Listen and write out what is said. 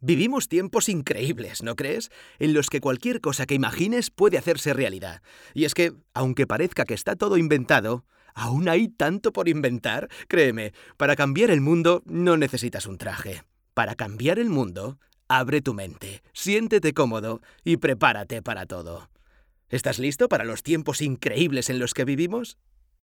Vivimos tiempos increíbles, ¿no crees? En los que cualquier cosa que imagines puede hacerse realidad. Y es que, aunque parezca que está todo inventado, aún hay tanto por inventar. Créeme, para cambiar el mundo no necesitas un traje. Para cambiar el mundo, abre tu mente, siéntete cómodo y prepárate para todo. ¿Estás listo para los tiempos increíbles en los que vivimos?